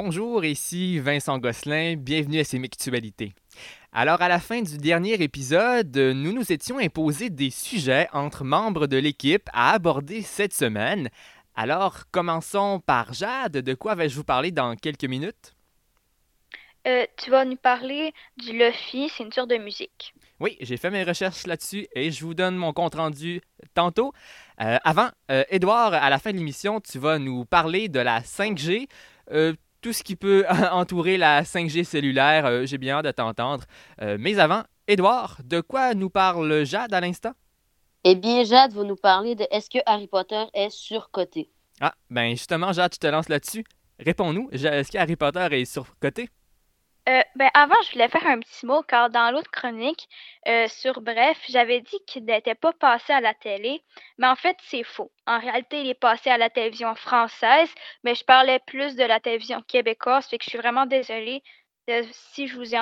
Bonjour, ici Vincent Gosselin, bienvenue à ces Mictualités. Alors, à la fin du dernier épisode, nous nous étions imposés des sujets entre membres de l'équipe à aborder cette semaine. Alors, commençons par Jade. De quoi vais-je vous parler dans quelques minutes? Euh, tu vas nous parler du Lofi, c'est une sorte de musique. Oui, j'ai fait mes recherches là-dessus et je vous donne mon compte rendu tantôt. Euh, avant, euh, Edouard, à la fin de l'émission, tu vas nous parler de la 5G, tout ce qui peut entourer la 5G cellulaire. j'ai bien hâte de t'entendre. mais avant, Edouard, de quoi nous parle Jade à l'instant? Eh bien, Jade va nous parler de est-ce que Harry Potter est surcoté? Ah, ben justement, Jade, je te lance là-dessus. Réponds-nous, est-ce que Harry Potter est surcoté? Euh, ben avant, je voulais faire un petit mot car dans l'autre chronique euh, sur Bref, j'avais dit qu'il n'était pas passé à la télé, mais en fait, c'est faux. En réalité, il est passé à la télévision française, mais je parlais plus de la télévision québécoise, fait que je suis vraiment désolée si je vous ai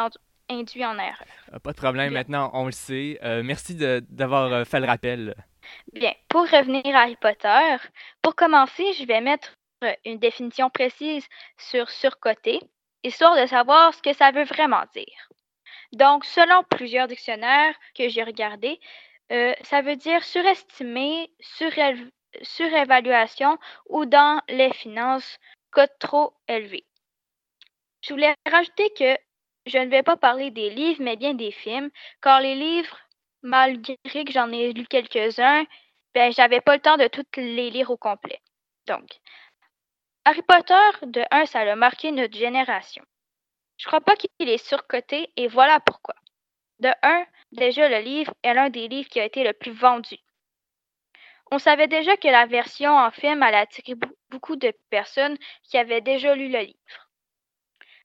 induit en erreur. Euh, pas de problème, maintenant on le sait. merci d'avoir fait le rappel. Bien, pour revenir à Harry Potter, pour commencer, je vais mettre une définition précise sur surcoté histoire de savoir ce que ça veut vraiment dire. Donc, selon plusieurs dictionnaires que j'ai regardés, euh, ça veut dire surestimer, surévaluation ou dans les finances, cote trop élevé. Je voulais rajouter que je ne vais pas parler des livres, mais bien des films, car les livres, malgré que j'en ai lu quelques-uns, ben, j'avais pas le temps de toutes les lire au complet. Donc, Harry Potter, de un, ça a marqué notre génération. Je crois pas qu'il est surcoté et voilà pourquoi. De un, déjà le livre est l'un des livres qui a été le plus vendu. On savait déjà que la version en film allait attirer beaucoup de personnes qui avaient déjà lu le livre.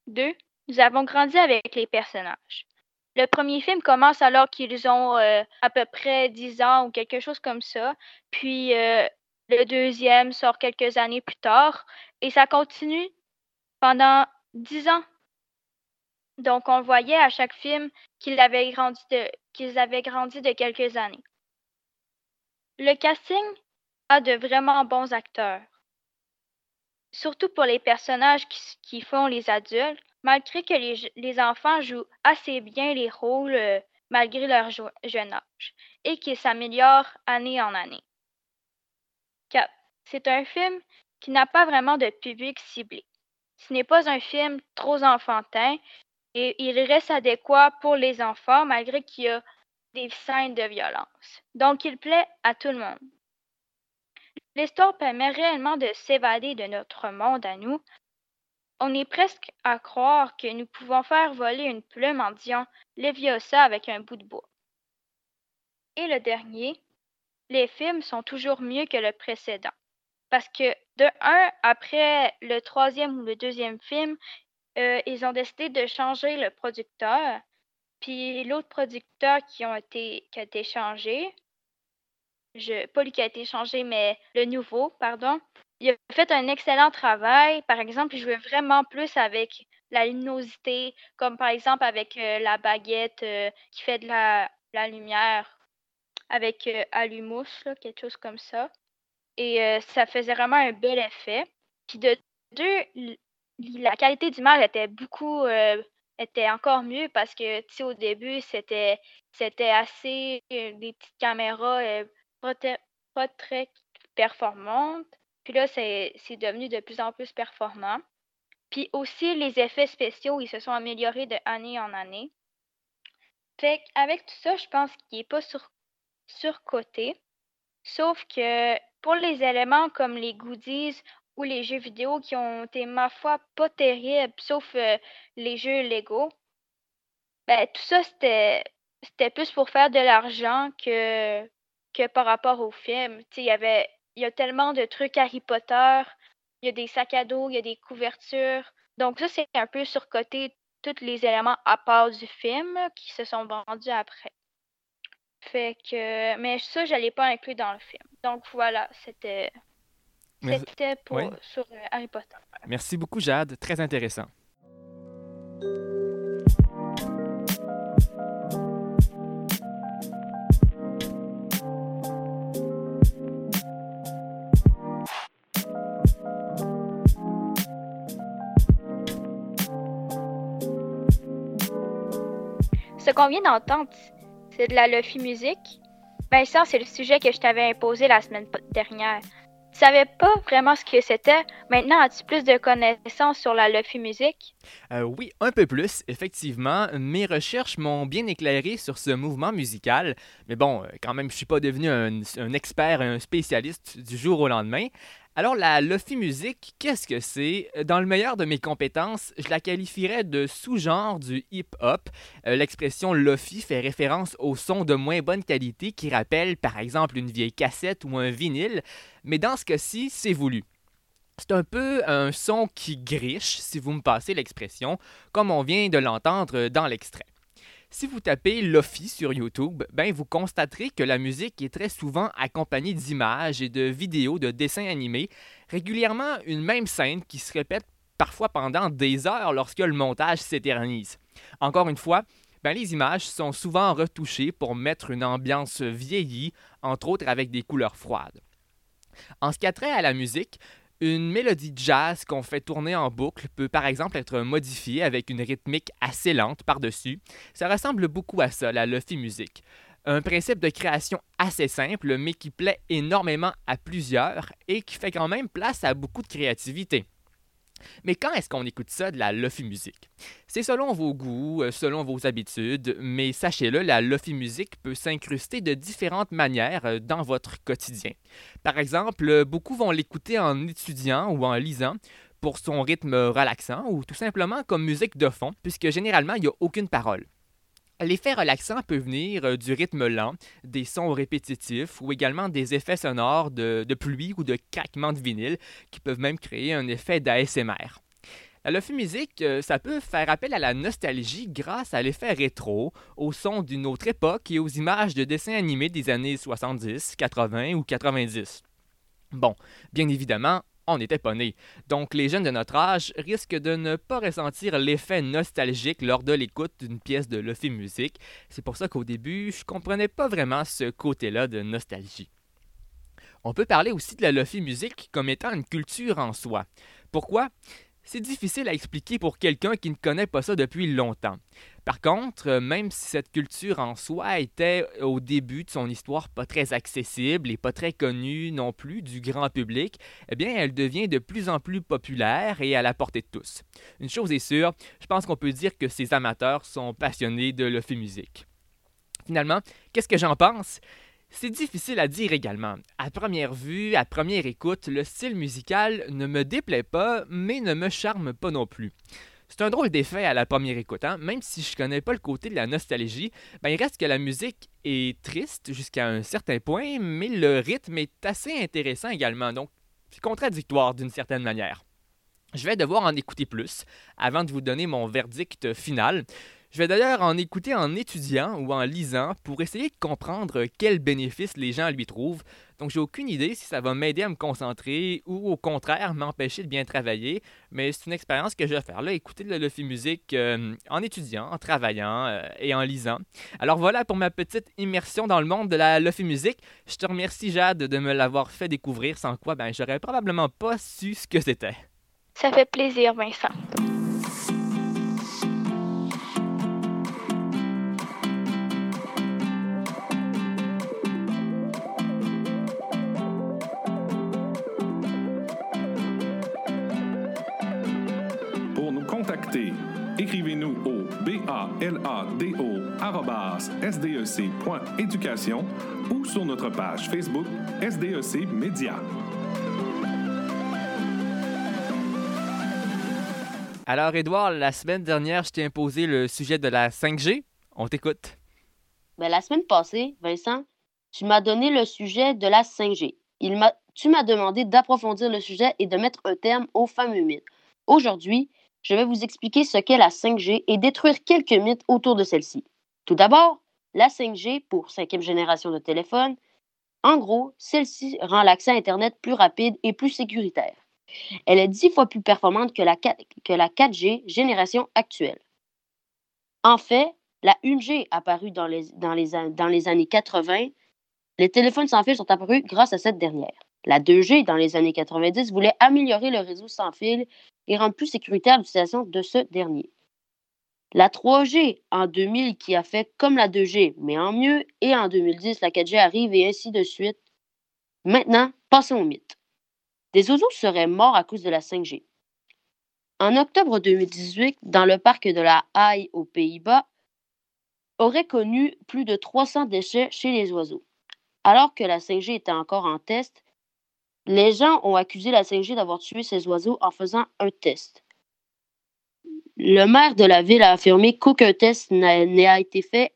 Deux, nous avons grandi avec les personnages. Le premier film commence alors qu'ils ont euh, à peu près 10 ans ou quelque chose comme ça. Puis euh, le deuxième sort quelques années plus tard et ça continue pendant dix ans. Donc, on voyait à chaque film qu'ils avaient grandi de, quelques années. Le casting a de vraiment bons acteurs. Surtout pour les personnages qui, font les adultes, malgré que les, les, enfants jouent assez bien les rôles euh, malgré leur jeune âge et qu'ils s'améliorent année en année. C'est un film qui n'a pas vraiment de public ciblé. Ce n'est pas un film trop enfantin et il reste adéquat pour les enfants malgré qu'il y a des scènes de violence. Donc il plaît à tout le monde. L'histoire permet réellement de s'évader de notre monde à nous. On est presque à croire que nous pouvons faire voler une plume en disant Leviosa avec un bout de bois. Et le dernier, les films sont toujours mieux que le précédent. Parce que, de un, après le troisième ou le deuxième film, euh, ils ont décidé de changer le producteur. Puis l'autre producteur qui, ont été, qui a été changé, je, pas lui qui a été changé, mais le nouveau, pardon, il a fait un excellent travail. Par exemple, il jouait vraiment plus avec la luminosité, comme par exemple avec euh, la baguette euh, qui fait de la, la lumière avec Allumous, quelque chose comme ça. Et euh, ça faisait vraiment un bel effet. Puis de deux, la qualité d'image était beaucoup euh, était encore mieux parce que au début c'était c'était assez euh, des petites caméras pas, très performantes. Puis là c'est devenu de plus en plus performant. Puis aussi les effets spéciaux, ils se sont améliorés de année en année. Fait avec tout ça, je pense qu'il n'est pas sur, surcoté. Sauf que pour les éléments comme les goodies ou les jeux vidéo qui ont été, ma foi, pas terribles, sauf euh, les jeux Lego, ben, tout ça, c'était, plus pour faire de l'argent que, par rapport au film. Il y a tellement de trucs Harry Potter, il y a des sacs à dos, il y a des couvertures. Donc ça, c'est un peu surcoté tous les éléments à part du film qui se sont vendus après. Fait que, mais ça, je l'ai pas inclus dans le film. Donc voilà, c'était. C'était pour, sur euh, Harry Potter. Merci beaucoup, Jade. Très intéressant. Ce qu'on vient d'entendre, c'est de la Lofi musique. Vincent, c'est le sujet que je t'avais imposé la semaine dernière. Tu savais pas vraiment ce que c'était. Maintenant, as-tu plus de connaissances sur la Lofi musique? Euh, oui, un peu plus, effectivement. Mes recherches m'ont bien éclairé sur ce mouvement musical. Mais bon, euh, quand même, je suis pas devenu un, un expert, un spécialiste du jour au lendemain. Alors, la Lofi musique, qu'est-ce que c'est? Dans le meilleur de mes compétences, je la qualifierais de sous-genre du hip-hop. Euh, l'expression Lofi fait référence au son de moins bonne qualité qui rappelle par exemple une vieille cassette ou un vinyle, mais dans ce cas-ci, c'est voulu. C'est un peu un son qui griche, si vous me passez l'expression, comme on vient de l'entendre dans l'extrait. Si vous tapez Lofi sur YouTube, ben vous constaterez que la musique est très souvent accompagnée d'images et de vidéos de dessins animés, régulièrement une même scène qui se répète parfois pendant des heures lorsque le montage s'éternise. Encore une fois, ben les images sont souvent retouchées pour mettre une ambiance vieillie, entre autres avec des couleurs froides. En ce qui a trait à la musique, une mélodie jazz qu'on fait tourner en boucle peut par exemple être modifiée avec une rythmique assez lente par-dessus. Ça ressemble beaucoup à ça, la lofi music. Un principe de création assez simple, mais qui plaît énormément à plusieurs et qui fait quand même place à beaucoup de créativité. Mais quand est-ce qu'on écoute ça de la lofi musique? C'est selon vos goûts, euh, selon vos habitudes, mais sachez-le, la lofi musique peut s'incruster de différentes manières euh, dans votre quotidien. Par exemple, euh, beaucoup vont l'écouter en étudiant ou en lisant pour son rythme relaxant ou tout simplement comme musique de fond, puisque généralement il n'y a aucune parole. L'effet relaxant peut venir euh, du rythme lent, des sons répétitifs ou également des effets sonores de, pluie ou de craquement de vinyle qui peuvent même créer un effet d'ASMR. La lofi musique, euh, ça peut faire appel à la nostalgie grâce à l'effet rétro, au son d'une autre époque et aux images de dessins animés des années 70, 80 ou 90. Bon, bien évidemment, on n'était pas nés. Donc les jeunes de notre âge risquent de ne pas ressentir l'effet nostalgique lors de l'écoute d'une pièce de Lofi Music. C'est pour ça qu'au début, je comprenais pas vraiment ce côté-là de nostalgie. On peut parler aussi de la Lofi Music comme étant une culture en soi. Pourquoi? C'est difficile à expliquer pour quelqu'un qui ne connaît pas ça depuis longtemps. Par contre, euh, même si cette culture en soi était au début de son histoire pas très accessible et pas très connue non plus du grand public, eh bien, elle devient de plus en plus populaire et à la portée de tous. Une chose est sûre, je pense qu'on peut dire que ces amateurs sont passionnés de lofi musique. Finalement, qu'est-ce que j'en pense? C'est difficile à dire également. À première vue, à première écoute, le style musical ne me déplaît pas, mais ne me charme pas non plus. C'est un drôle d'effet à la première écoute, hein? même si je connais pas le côté de la nostalgie, ben il reste que la musique est triste jusqu'à un certain point, mais le rythme est assez intéressant également, donc c'est contradictoire d'une certaine manière. Je vais devoir en écouter plus avant de vous donner mon verdict final. Je vais d'ailleurs en écouter en étudiant ou en lisant pour essayer de comprendre quels bénéfices les gens lui trouvent. Donc j'ai aucune idée si ça va m'aider à me concentrer ou au contraire m'empêcher de bien travailler, mais c'est une expérience que je vais faire là, écouter de la Lofi musique euh, en étudiant, en travaillant euh, et en lisant. Alors voilà pour ma petite immersion dans le monde de la Lofi musique. Je te remercie Jade de me l'avoir fait découvrir, sans quoi ben j'aurais probablement pas su ce que c'était. Ça fait plaisir Vincent. balado.sdec.éducation ou sur notre page Facebook SDEC Média. Alors, Edouard, la semaine dernière, je t'ai imposé le sujet de la 5G. On t'écoute. Ben, la semaine passée, Vincent, tu m'as donné le sujet de la 5G. Il tu m'as demandé d'approfondir le sujet et de mettre un terme aux femmes humides. Aujourd'hui, je vais vous expliquer ce qu'est la 5G et détruire quelques mythes autour de celle-ci. Tout d'abord, la 5G pour cinquième génération de téléphone, en gros, celle-ci rend l'accès à Internet plus rapide et plus sécuritaire. Elle est dix fois plus performante que la, 4, g génération actuelle. En fait, la 1G apparue dans les années 80, les téléphones sans fil sont apparus grâce à cette dernière. La 2G, dans les années 90, voulait améliorer le réseau sans fil et rendre plus sécuritaire l'utilisation de ce dernier. La 3G en 2000 qui a fait comme la 2G, mais en mieux, et en 2010, la 4G arrive et ainsi de suite. Maintenant, passons au mythe. Des oiseaux seraient morts à cause de la 5G. En octobre 2018, dans le parc de la Haye aux Pays-Bas, aurait connu plus de 300 déchets chez les oiseaux. Alors que la 5G était encore en test, les gens ont accusé la 5G d'avoir tué ces oiseaux en faisant un test. Le maire de la ville a affirmé qu'aucun test n'a été fait,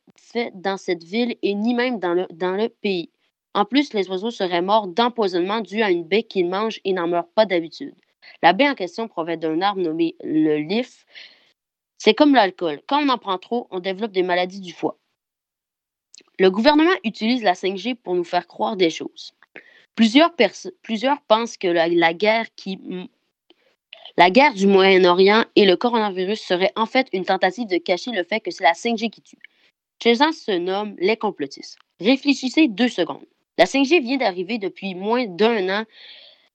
dans cette ville et ni même dans le, dans le pays. En plus, les oiseaux seraient morts d'empoisonnement dû à une baie qu'ils mangent et n'en meurent pas d'habitude. La baie en question provient d'un arbre nommé le lif. C'est comme l'alcool. Quand on en prend trop, on développe des maladies du foie. Le gouvernement utilise la 5G pour nous faire croire des choses. Plusieurs, plusieurs pensent que la, guerre qui la guerre du Moyen-Orient et le coronavirus seraient en fait une tentative de cacher le fait que c'est la 5G qui tue. Ces gens se nomment les complotistes. Réfléchissez deux secondes. La 5G vient d'arriver depuis moins d'un an.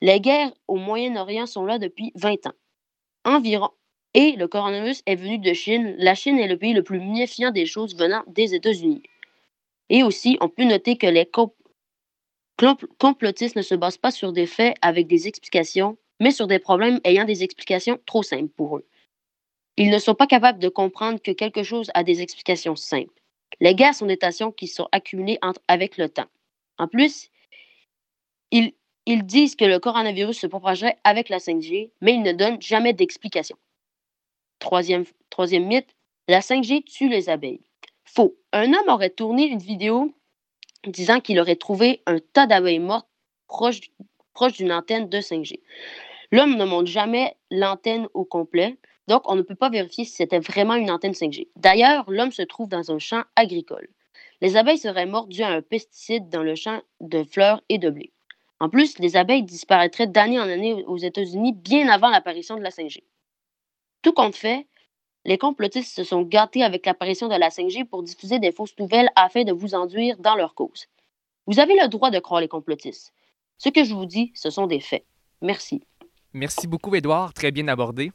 Les guerres au Moyen-Orient sont là depuis 20 ans. Environ. Et le coronavirus est venu de Chine. La Chine est le pays le plus méfiant des choses venant des États-Unis. Et aussi, on peut noter que les complotistes ne se basent pas sur des faits avec des explications, mais sur des problèmes ayant des explications trop simples pour eux. Ils ne sont pas capables de comprendre que quelque chose a des explications simples. Les guerres sont des tensions qui sont accumulées avec le temps. En plus, ils, ils disent que le coronavirus se propagerait avec la 5G, mais ils ne donnent jamais d'explication. Troisième, troisième mythe, la 5G tue les abeilles. Faux. Un homme aurait tourné une vidéo disant qu'il aurait trouvé un tas d'abeilles mortes proche, proche d'une antenne de 5G. L'homme ne montre jamais l'antenne au complet, donc on ne peut pas vérifier si c'était vraiment une antenne 5G. D'ailleurs, l'homme se trouve dans un champ agricole. Les abeilles seraient mortes dû à un pesticide dans le champ de fleurs et de blé. En plus, les abeilles disparaîtraient d'année en année aux États-Unis bien avant l'apparition de la 5G. Tout compte fait, les complotistes se sont gâtés avec l'apparition de la 5G pour diffuser des fausses nouvelles afin de vous enduire dans leur cause. Vous avez le droit de croire les complotistes. Ce que je vous dis, ce sont des faits. Merci. Merci beaucoup, Edouard. Très bien abordé.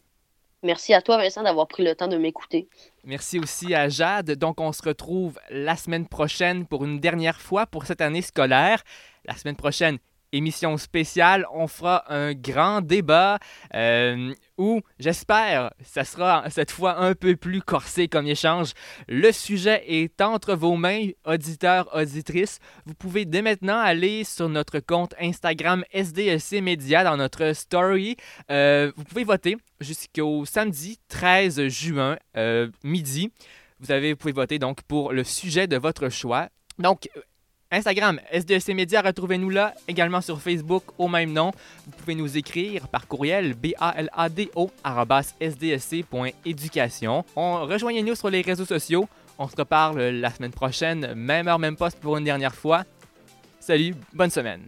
Merci à toi, Vincent, d'avoir pris le temps de m'écouter. Merci aussi à Jade. Donc, on se retrouve la semaine prochaine pour une dernière fois pour cette année scolaire. La semaine prochaine, émission spéciale, on fera un grand débat euh, où, j'espère, ça sera cette fois un peu plus corsé comme échange. Le sujet est entre vos mains, auditeurs, auditrices. Vous pouvez dès maintenant aller sur notre compte Instagram SDSC Media dans notre story. Euh, vous pouvez voter jusqu'au samedi 13 juin, euh, midi. Vous, avez, vous pouvez voter donc pour le sujet de votre choix. Donc, Instagram, SDSC Média, retrouvez-nous là, également sur Facebook au même nom. Vous pouvez nous écrire par courriel balado sdsc.éducation. Rejoignez-nous sur les réseaux sociaux. On se reparle la semaine prochaine, même heure, même poste pour une dernière fois. Salut, bonne semaine.